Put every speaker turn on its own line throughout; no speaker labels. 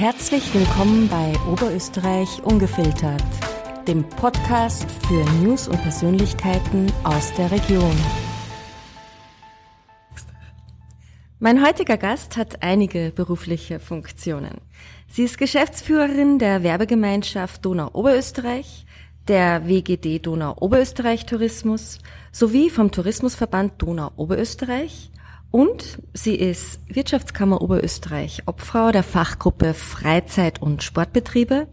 Herzlich willkommen bei Oberösterreich Ungefiltert, dem Podcast für News und Persönlichkeiten aus der Region. Mein heutiger Gast hat einige berufliche Funktionen. Sie ist Geschäftsführerin der Werbegemeinschaft Donau-Oberösterreich, der WGD Donau-Oberösterreich Tourismus sowie vom Tourismusverband Donau-Oberösterreich und sie ist Wirtschaftskammer Oberösterreich, Obfrau der Fachgruppe Freizeit- und Sportbetriebe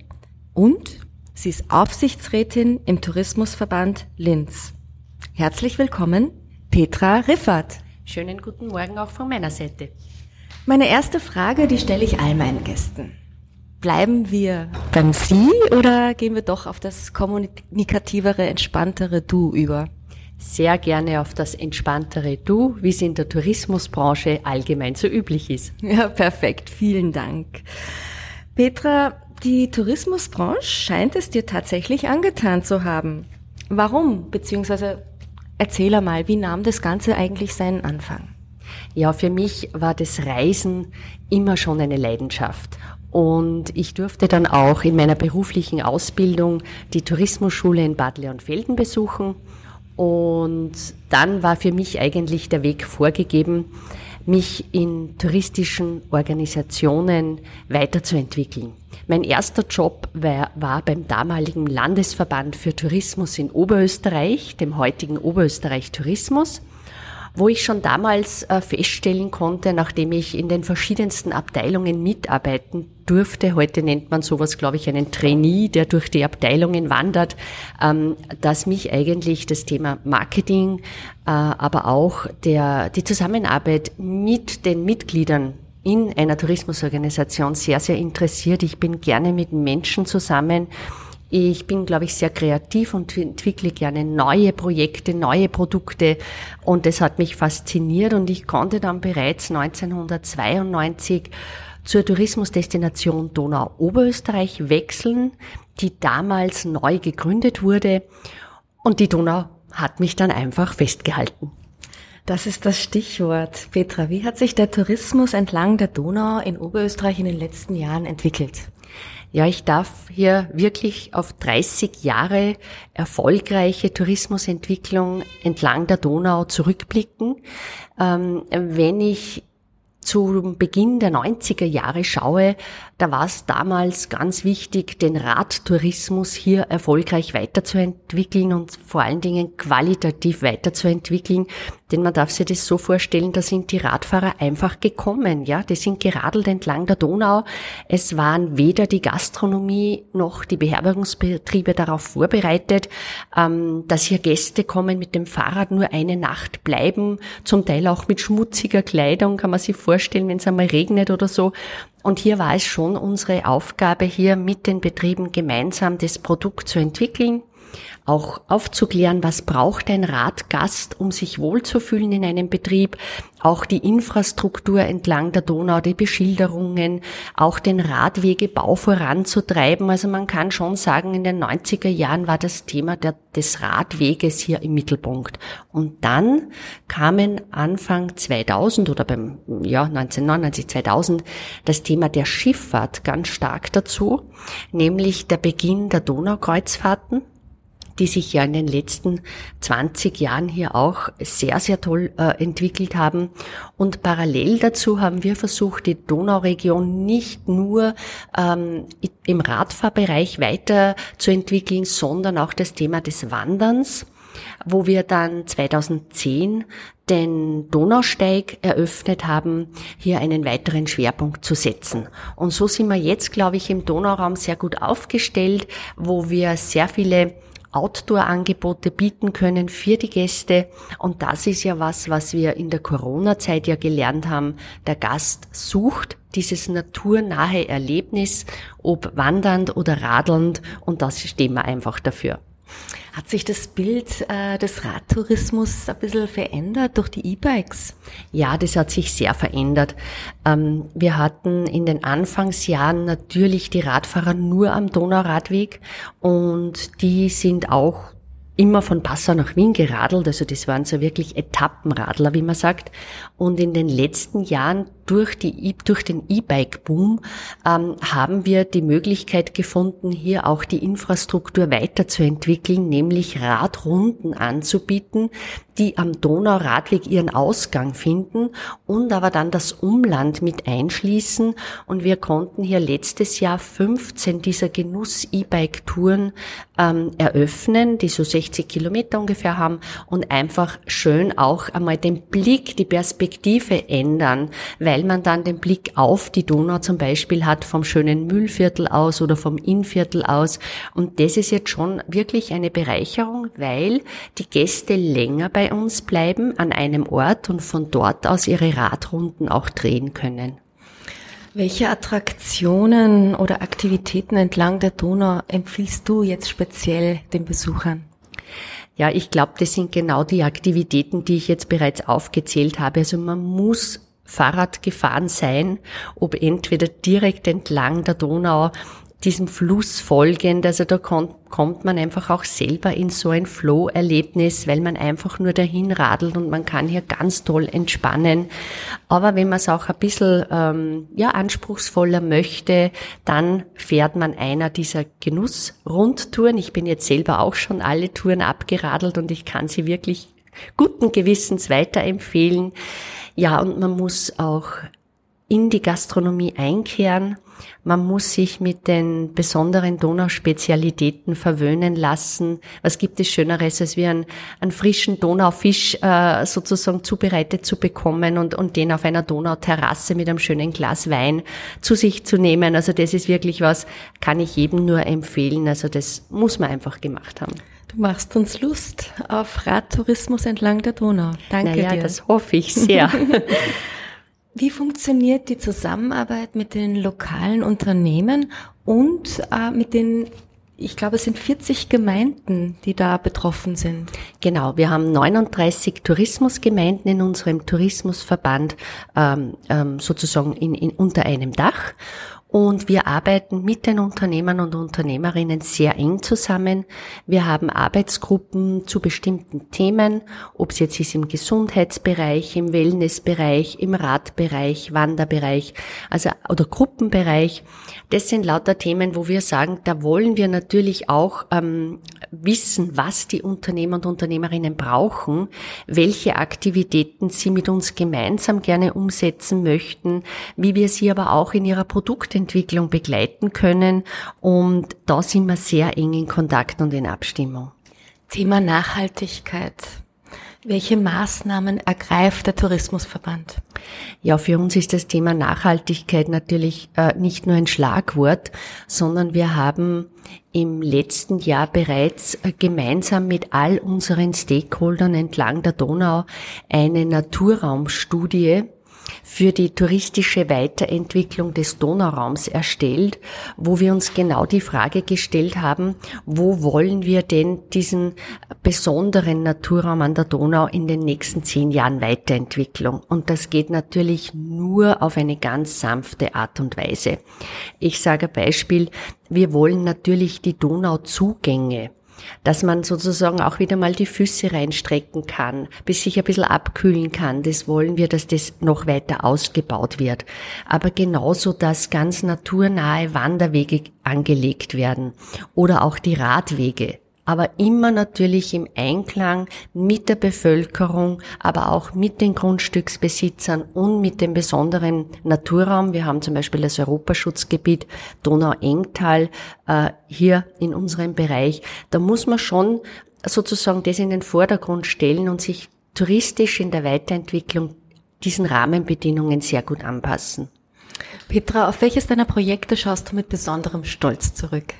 und sie ist Aufsichtsrätin im Tourismusverband Linz. Herzlich willkommen, Petra Riffert.
Schönen guten Morgen auch von meiner Seite.
Meine erste Frage, die stelle ich all meinen Gästen. Bleiben wir beim Sie oder gehen wir doch auf das kommunikativere, entspanntere Du über?
Sehr gerne auf das entspanntere Du, wie es in der Tourismusbranche allgemein so üblich ist.
Ja, perfekt. Vielen Dank. Petra, die Tourismusbranche scheint es dir tatsächlich angetan zu haben. Warum? Beziehungsweise Erzähl mal, wie nahm das Ganze eigentlich seinen Anfang?
Ja, für mich war das Reisen immer schon eine Leidenschaft. Und ich durfte dann auch in meiner beruflichen Ausbildung die Tourismusschule in Bad Leonfelden besuchen. Und dann war für mich eigentlich der Weg vorgegeben, mich in touristischen Organisationen weiterzuentwickeln. Mein erster Job war, war, beim damaligen Landesverband für Tourismus in Oberösterreich, dem heutigen Oberösterreich Tourismus wo ich schon damals äh, feststellen konnte, nachdem ich in den verschiedensten Abteilungen mitarbeiten durfte, heute nennt man sowas, glaube ich, einen Trainee, der durch die Abteilungen wandert, ähm, dass mich eigentlich das Thema Marketing, äh, aber auch der, die Zusammenarbeit mit den Mitgliedern in einer Tourismusorganisation sehr, sehr interessiert. Ich bin gerne mit Menschen zusammen, ich bin, glaube ich, sehr kreativ und entwickle gerne neue Projekte, neue Produkte und das hat mich fasziniert und ich konnte dann bereits 1992 zur Tourismusdestination Donau-Oberösterreich wechseln, die damals neu gegründet wurde und die Donau hat mich dann einfach festgehalten.
Das ist das Stichwort. Petra, wie hat sich der Tourismus entlang der Donau in Oberösterreich in den letzten Jahren entwickelt?
Ja, ich darf hier wirklich auf 30 Jahre erfolgreiche Tourismusentwicklung entlang der Donau zurückblicken. Ähm, wenn ich zu Beginn der 90er Jahre schaue, da war es damals ganz wichtig, den Radtourismus hier erfolgreich weiterzuentwickeln und vor allen Dingen qualitativ weiterzuentwickeln. Denn man darf sich das so vorstellen, da sind die Radfahrer einfach gekommen, ja. Die sind geradelt entlang der Donau. Es waren weder die Gastronomie noch die Beherbergungsbetriebe darauf vorbereitet, ähm, dass hier Gäste kommen mit dem Fahrrad nur eine Nacht bleiben, zum Teil auch mit schmutziger Kleidung, kann man sich vorstellen, wenn es einmal regnet oder so. Und hier war es schon unsere Aufgabe, hier mit den Betrieben gemeinsam das Produkt zu entwickeln auch aufzuklären, was braucht ein Radgast, um sich wohlzufühlen in einem Betrieb, auch die Infrastruktur entlang der Donau, die Beschilderungen, auch den Radwegebau voranzutreiben. Also man kann schon sagen, in den 90er Jahren war das Thema der, des Radweges hier im Mittelpunkt. Und dann kamen Anfang 2000 oder beim Jahr 1999, 2000 das Thema der Schifffahrt ganz stark dazu, nämlich der Beginn der Donaukreuzfahrten die sich ja in den letzten 20 Jahren hier auch sehr, sehr toll äh, entwickelt haben. Und parallel dazu haben wir versucht, die Donauregion nicht nur ähm, im Radfahrbereich weiterzuentwickeln, sondern auch das Thema des Wanderns wo wir dann 2010 den Donausteig eröffnet haben, hier einen weiteren Schwerpunkt zu setzen. Und so sind wir jetzt, glaube ich, im Donauraum sehr gut aufgestellt, wo wir sehr viele Outdoor-Angebote bieten können für die Gäste. Und das ist ja was, was wir in der Corona-Zeit ja gelernt haben. Der Gast sucht dieses naturnahe Erlebnis, ob wandernd oder radelnd, und das stehen wir einfach dafür.
Hat sich das Bild äh, des Radtourismus ein bisschen verändert durch die E-Bikes?
Ja, das hat sich sehr verändert. Ähm, wir hatten in den Anfangsjahren natürlich die Radfahrer nur am Donauradweg und die sind auch immer von Passau nach Wien geradelt, also das waren so wirklich Etappenradler, wie man sagt. Und in den letzten Jahren durch, die, durch den E-Bike-Boom ähm, haben wir die Möglichkeit gefunden, hier auch die Infrastruktur weiterzuentwickeln, nämlich Radrunden anzubieten, die am Donauradweg ihren Ausgang finden und aber dann das Umland mit einschließen. Und wir konnten hier letztes Jahr 15 dieser Genuss-E-Bike-Touren ähm, eröffnen, die so 60 Kilometer ungefähr haben und einfach schön auch einmal den Blick, die Perspektive ändern, weil man dann den Blick auf die Donau zum Beispiel hat vom schönen Mühlviertel aus oder vom Innviertel aus. Und das ist jetzt schon wirklich eine Bereicherung, weil die Gäste länger bei uns bleiben an einem Ort und von dort aus ihre Radrunden auch drehen können.
Welche Attraktionen oder Aktivitäten entlang der Donau empfiehlst du jetzt speziell den Besuchern?
Ja, ich glaube, das sind genau die Aktivitäten, die ich jetzt bereits aufgezählt habe. Also man muss Fahrrad gefahren sein, ob entweder direkt entlang der Donau diesem Fluss folgend. Also da kommt, kommt man einfach auch selber in so ein Flow-Erlebnis, weil man einfach nur dahin radelt und man kann hier ganz toll entspannen. Aber wenn man es auch ein bisschen ähm, ja, anspruchsvoller möchte, dann fährt man einer dieser Genuss-Rundtouren. Ich bin jetzt selber auch schon alle Touren abgeradelt und ich kann sie wirklich guten Gewissens weiterempfehlen. Ja, und man muss auch in die Gastronomie einkehren. Man muss sich mit den besonderen Donauspezialitäten verwöhnen lassen. Was gibt es Schöneres, als wie einen, einen frischen Donaufisch äh, sozusagen zubereitet zu bekommen und, und den auf einer Donauterrasse mit einem schönen Glas Wein zu sich zu nehmen. Also das ist wirklich was, kann ich jedem nur empfehlen. Also das muss man einfach gemacht haben.
Du machst uns Lust auf Radtourismus entlang der Donau. Danke
naja,
dir.
das hoffe ich sehr.
Wie funktioniert die Zusammenarbeit mit den lokalen Unternehmen und äh, mit den ich glaube, es sind 40 Gemeinden, die da betroffen sind.
Genau, wir haben 39 Tourismusgemeinden in unserem Tourismusverband ähm, ähm, sozusagen in, in, unter einem Dach. Und wir arbeiten mit den Unternehmern und Unternehmerinnen sehr eng zusammen. Wir haben Arbeitsgruppen zu bestimmten Themen, ob es jetzt ist im Gesundheitsbereich, im Wellnessbereich, im Radbereich, Wanderbereich, also oder Gruppenbereich. Das sind lauter Themen, wo wir sagen, da wollen wir natürlich auch ähm, wissen, was die Unternehmer und Unternehmerinnen brauchen, welche Aktivitäten sie mit uns gemeinsam gerne umsetzen möchten, wie wir sie aber auch in ihrer Produktentwicklung begleiten können. Und da sind wir sehr eng in Kontakt und in Abstimmung.
Thema Nachhaltigkeit. Welche Maßnahmen ergreift der Tourismusverband?
Ja, für uns ist das Thema Nachhaltigkeit natürlich äh, nicht nur ein Schlagwort, sondern wir haben im letzten Jahr bereits äh, gemeinsam mit all unseren Stakeholdern entlang der Donau eine Naturraumstudie für die touristische Weiterentwicklung des Donauraums erstellt, wo wir uns genau die Frage gestellt haben, wo wollen wir denn diesen besonderen Naturraum an der Donau in den nächsten zehn Jahren weiterentwickeln? Und das geht natürlich nur auf eine ganz sanfte Art und Weise. Ich sage ein Beispiel, wir wollen natürlich die Donauzugänge dass man sozusagen auch wieder mal die Füße reinstrecken kann, bis sich ein bisschen abkühlen kann. Das wollen wir, dass das noch weiter ausgebaut wird. Aber genauso, dass ganz naturnahe Wanderwege angelegt werden oder auch die Radwege aber immer natürlich im Einklang mit der Bevölkerung, aber auch mit den Grundstücksbesitzern und mit dem besonderen Naturraum. Wir haben zum Beispiel das Europaschutzgebiet Donau-Engtal äh, hier in unserem Bereich. Da muss man schon sozusagen das in den Vordergrund stellen und sich touristisch in der Weiterentwicklung diesen Rahmenbedingungen sehr gut anpassen.
Petra, auf welches deiner Projekte schaust du mit besonderem Stolz zurück?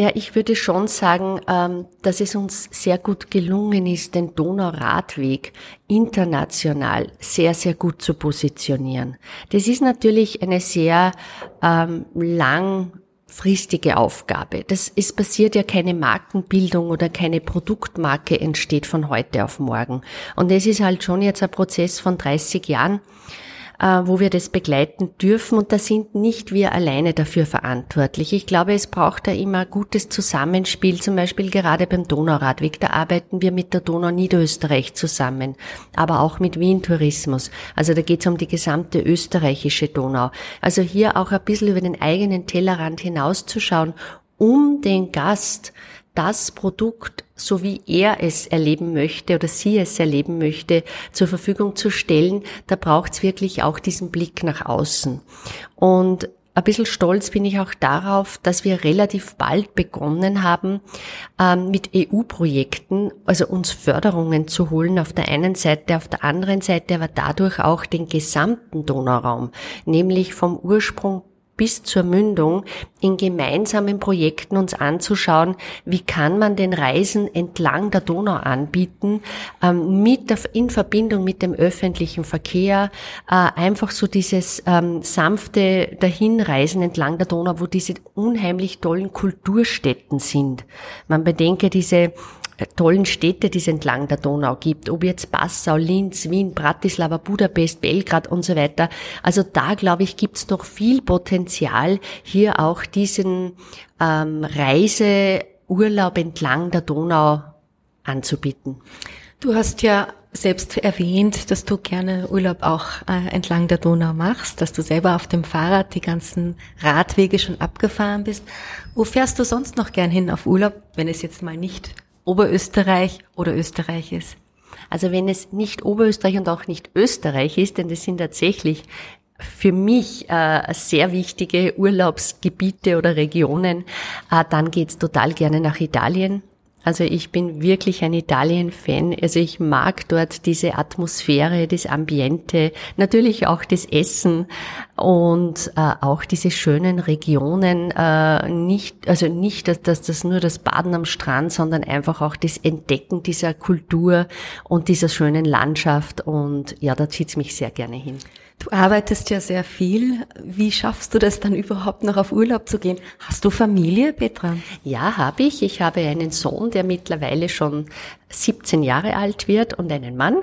Ja, ich würde schon sagen, ähm, dass es uns sehr gut gelungen ist, den Donauradweg international sehr, sehr gut zu positionieren. Das ist natürlich eine sehr ähm, langfristige Aufgabe. Das ist passiert ja keine Markenbildung oder keine Produktmarke entsteht von heute auf morgen. Und es ist halt schon jetzt ein Prozess von 30 Jahren, wo wir das begleiten dürfen und da sind nicht wir alleine dafür verantwortlich. Ich glaube, es braucht da immer gutes Zusammenspiel, zum Beispiel gerade beim Donauradweg. Da arbeiten wir mit der Donau Niederösterreich zusammen, aber auch mit Wien Tourismus. Also da geht es um die gesamte österreichische Donau. Also hier auch ein bisschen über den eigenen Tellerrand hinauszuschauen, um den Gast das Produkt, so wie er es erleben möchte oder sie es erleben möchte, zur Verfügung zu stellen, da braucht es wirklich auch diesen Blick nach außen. Und ein bisschen stolz bin ich auch darauf, dass wir relativ bald begonnen haben, ähm, mit EU-Projekten, also uns Förderungen zu holen auf der einen Seite, auf der anderen Seite aber dadurch auch den gesamten Donauraum, nämlich vom Ursprung bis zur Mündung in gemeinsamen Projekten uns anzuschauen, wie kann man den Reisen entlang der Donau anbieten, ähm, mit der, in Verbindung mit dem öffentlichen Verkehr, äh, einfach so dieses ähm, sanfte Dahinreisen entlang der Donau, wo diese unheimlich tollen Kulturstätten sind. Man bedenke diese tollen Städte, die es entlang der Donau gibt, ob jetzt Passau, Linz, Wien, Bratislava, Budapest, Belgrad und so weiter. Also da, glaube ich, gibt es noch viel Potenzial, hier auch diesen ähm, Reiseurlaub entlang der Donau anzubieten.
Du hast ja selbst erwähnt, dass du gerne Urlaub auch äh, entlang der Donau machst, dass du selber auf dem Fahrrad die ganzen Radwege schon abgefahren bist. Wo fährst du sonst noch gern hin auf Urlaub, wenn es jetzt mal nicht Oberösterreich oder Österreich ist?
Also wenn es nicht Oberösterreich und auch nicht Österreich ist, denn das sind tatsächlich für mich äh, sehr wichtige Urlaubsgebiete oder Regionen, äh, dann geht's total gerne nach Italien. Also ich bin wirklich ein Italien-Fan. Also ich mag dort diese Atmosphäre, das Ambiente, natürlich auch das Essen und äh, auch diese schönen Regionen. Äh, nicht, also nicht, dass, dass das nur das Baden am Strand, sondern einfach auch das Entdecken dieser Kultur und dieser schönen Landschaft. Und ja, da zieht's mich sehr gerne hin.
Du arbeitest ja sehr viel. Wie schaffst du das dann überhaupt noch auf Urlaub zu gehen? Hast du Familie, Petra?
Ja, habe ich. Ich habe einen Sohn, der mittlerweile schon 17 Jahre alt wird und einen Mann.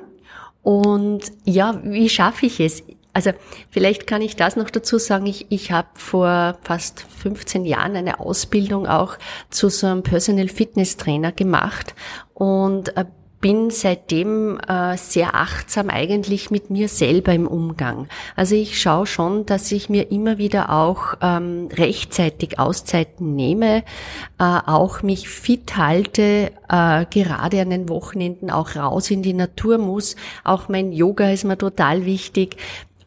Und ja, wie schaffe ich es? Also vielleicht kann ich das noch dazu sagen. Ich, ich habe vor fast 15 Jahren eine Ausbildung auch zu so einem Personal Fitness Trainer gemacht und äh, bin seitdem äh, sehr achtsam eigentlich mit mir selber im Umgang. Also ich schaue schon, dass ich mir immer wieder auch ähm, rechtzeitig Auszeiten nehme, äh, auch mich fit halte, äh, gerade an den Wochenenden auch raus in die Natur muss. Auch mein Yoga ist mir total wichtig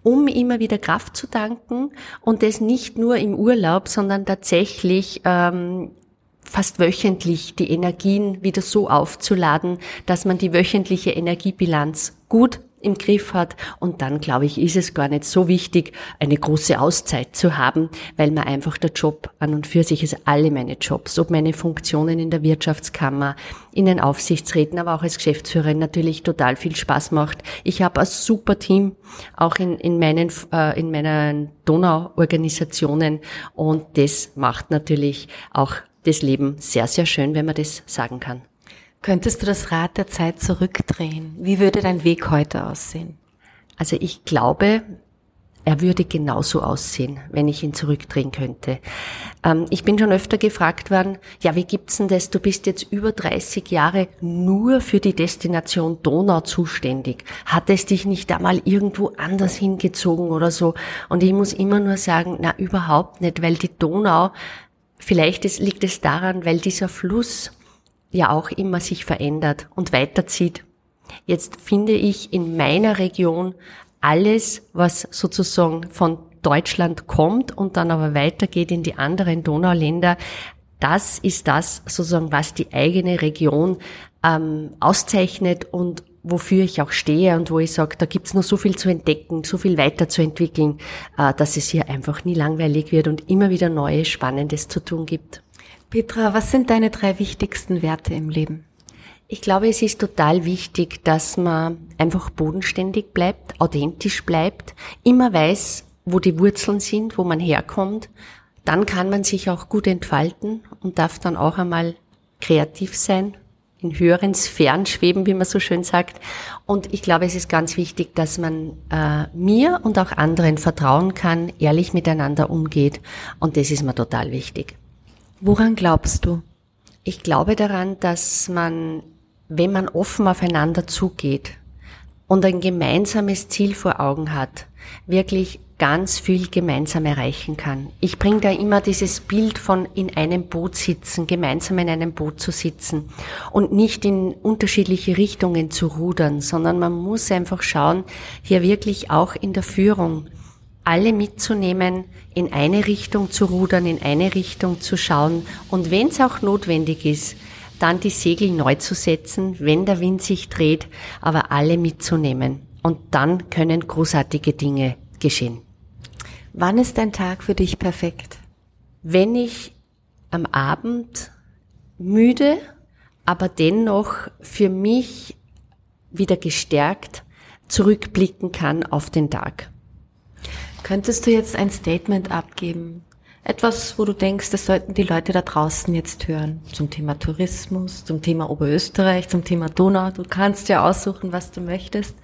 um immer wieder Kraft zu tanken und das nicht nur im Urlaub, sondern tatsächlich ähm, fast wöchentlich die Energien wieder so aufzuladen, dass man die wöchentliche Energiebilanz gut im Griff hat. Und dann, glaube ich, ist es gar nicht so wichtig, eine große Auszeit zu haben, weil man einfach der Job an und für sich ist alle meine Jobs, ob meine Funktionen in der Wirtschaftskammer, in den Aufsichtsräten, aber auch als Geschäftsführerin natürlich total viel Spaß macht. Ich habe ein super Team, auch in, in meinen, äh, in meinen Donau-Organisationen und das macht natürlich auch das Leben sehr, sehr schön, wenn man das sagen kann.
Könntest du das Rad der Zeit zurückdrehen? Wie würde dein Weg heute aussehen?
Also ich glaube, er würde genauso aussehen, wenn ich ihn zurückdrehen könnte. Ähm, ich bin schon öfter gefragt worden, ja, wie gibt's denn das? Du bist jetzt über 30 Jahre nur für die Destination Donau zuständig. Hat es dich nicht einmal irgendwo anders hingezogen oder so? Und ich muss immer nur sagen, na, überhaupt nicht, weil die Donau Vielleicht liegt es daran, weil dieser Fluss ja auch immer sich verändert und weiterzieht. Jetzt finde ich in meiner Region alles, was sozusagen von Deutschland kommt und dann aber weitergeht in die anderen Donauländer, das ist das sozusagen, was die eigene Region ähm, auszeichnet und wofür ich auch stehe und wo ich sage, da gibt's noch so viel zu entdecken, so viel weiterzuentwickeln, äh, dass es hier einfach nie langweilig wird und immer wieder Neues, Spannendes zu tun gibt.
Petra, was sind deine drei wichtigsten Werte im Leben?
Ich glaube, es ist total wichtig, dass man einfach bodenständig bleibt, authentisch bleibt, immer weiß, wo die Wurzeln sind, wo man herkommt. Dann kann man sich auch gut entfalten und darf dann auch einmal kreativ sein in höheren Sphären schweben, wie man so schön sagt. Und ich glaube, es ist ganz wichtig, dass man äh, mir und auch anderen vertrauen kann, ehrlich miteinander umgeht. Und das ist mir total wichtig.
Woran glaubst du?
Ich glaube daran, dass man, wenn man offen aufeinander zugeht und ein gemeinsames Ziel vor Augen hat, wirklich ganz viel gemeinsam erreichen kann. Ich bringe da immer dieses Bild von in einem Boot sitzen, gemeinsam in einem Boot zu sitzen und nicht in unterschiedliche Richtungen zu rudern, sondern man muss einfach schauen, hier wirklich auch in der Führung alle mitzunehmen, in eine Richtung zu rudern, in eine Richtung zu schauen und wenn es auch notwendig ist, dann die Segel neu zu setzen, wenn der Wind sich dreht, aber alle mitzunehmen. Und dann können großartige Dinge geschehen.
Wann ist ein Tag für dich perfekt?
Wenn ich am Abend müde, aber dennoch für mich wieder gestärkt zurückblicken kann auf den Tag.
Könntest du jetzt ein Statement abgeben? Etwas, wo du denkst, das sollten die Leute da draußen jetzt hören. Zum Thema Tourismus, zum Thema Oberösterreich, zum Thema Donau. Du kannst ja aussuchen, was du möchtest.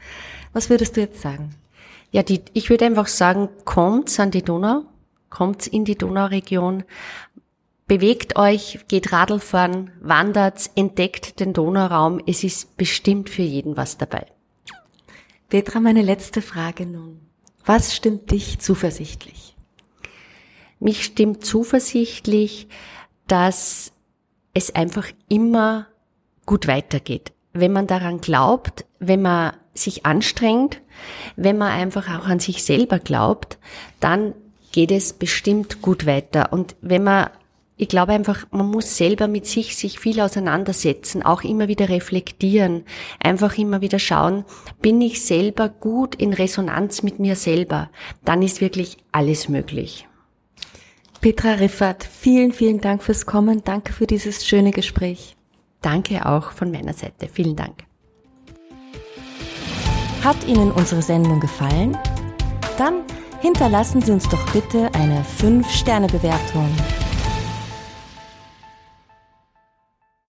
Was würdest du jetzt sagen?
Ja, die, ich würde einfach sagen, kommt's an die Donau, kommt's in die Donauregion, bewegt euch, geht Radl fahren, wandert, entdeckt den Donauraum. Es ist bestimmt für jeden was dabei.
Petra, meine letzte Frage nun. Was stimmt dich zuversichtlich?
Mich stimmt zuversichtlich, dass es einfach immer gut weitergeht. Wenn man daran glaubt, wenn man sich anstrengt, wenn man einfach auch an sich selber glaubt, dann geht es bestimmt gut weiter. Und wenn man, ich glaube einfach, man muss selber mit sich sich viel auseinandersetzen, auch immer wieder reflektieren, einfach immer wieder schauen, bin ich selber gut in Resonanz mit mir selber, dann ist wirklich alles möglich.
Petra Riffert, vielen, vielen Dank fürs Kommen. Danke für dieses schöne Gespräch.
Danke auch von meiner Seite. Vielen Dank.
Hat Ihnen unsere Sendung gefallen? Dann hinterlassen Sie uns doch bitte eine 5-Sterne-Bewertung.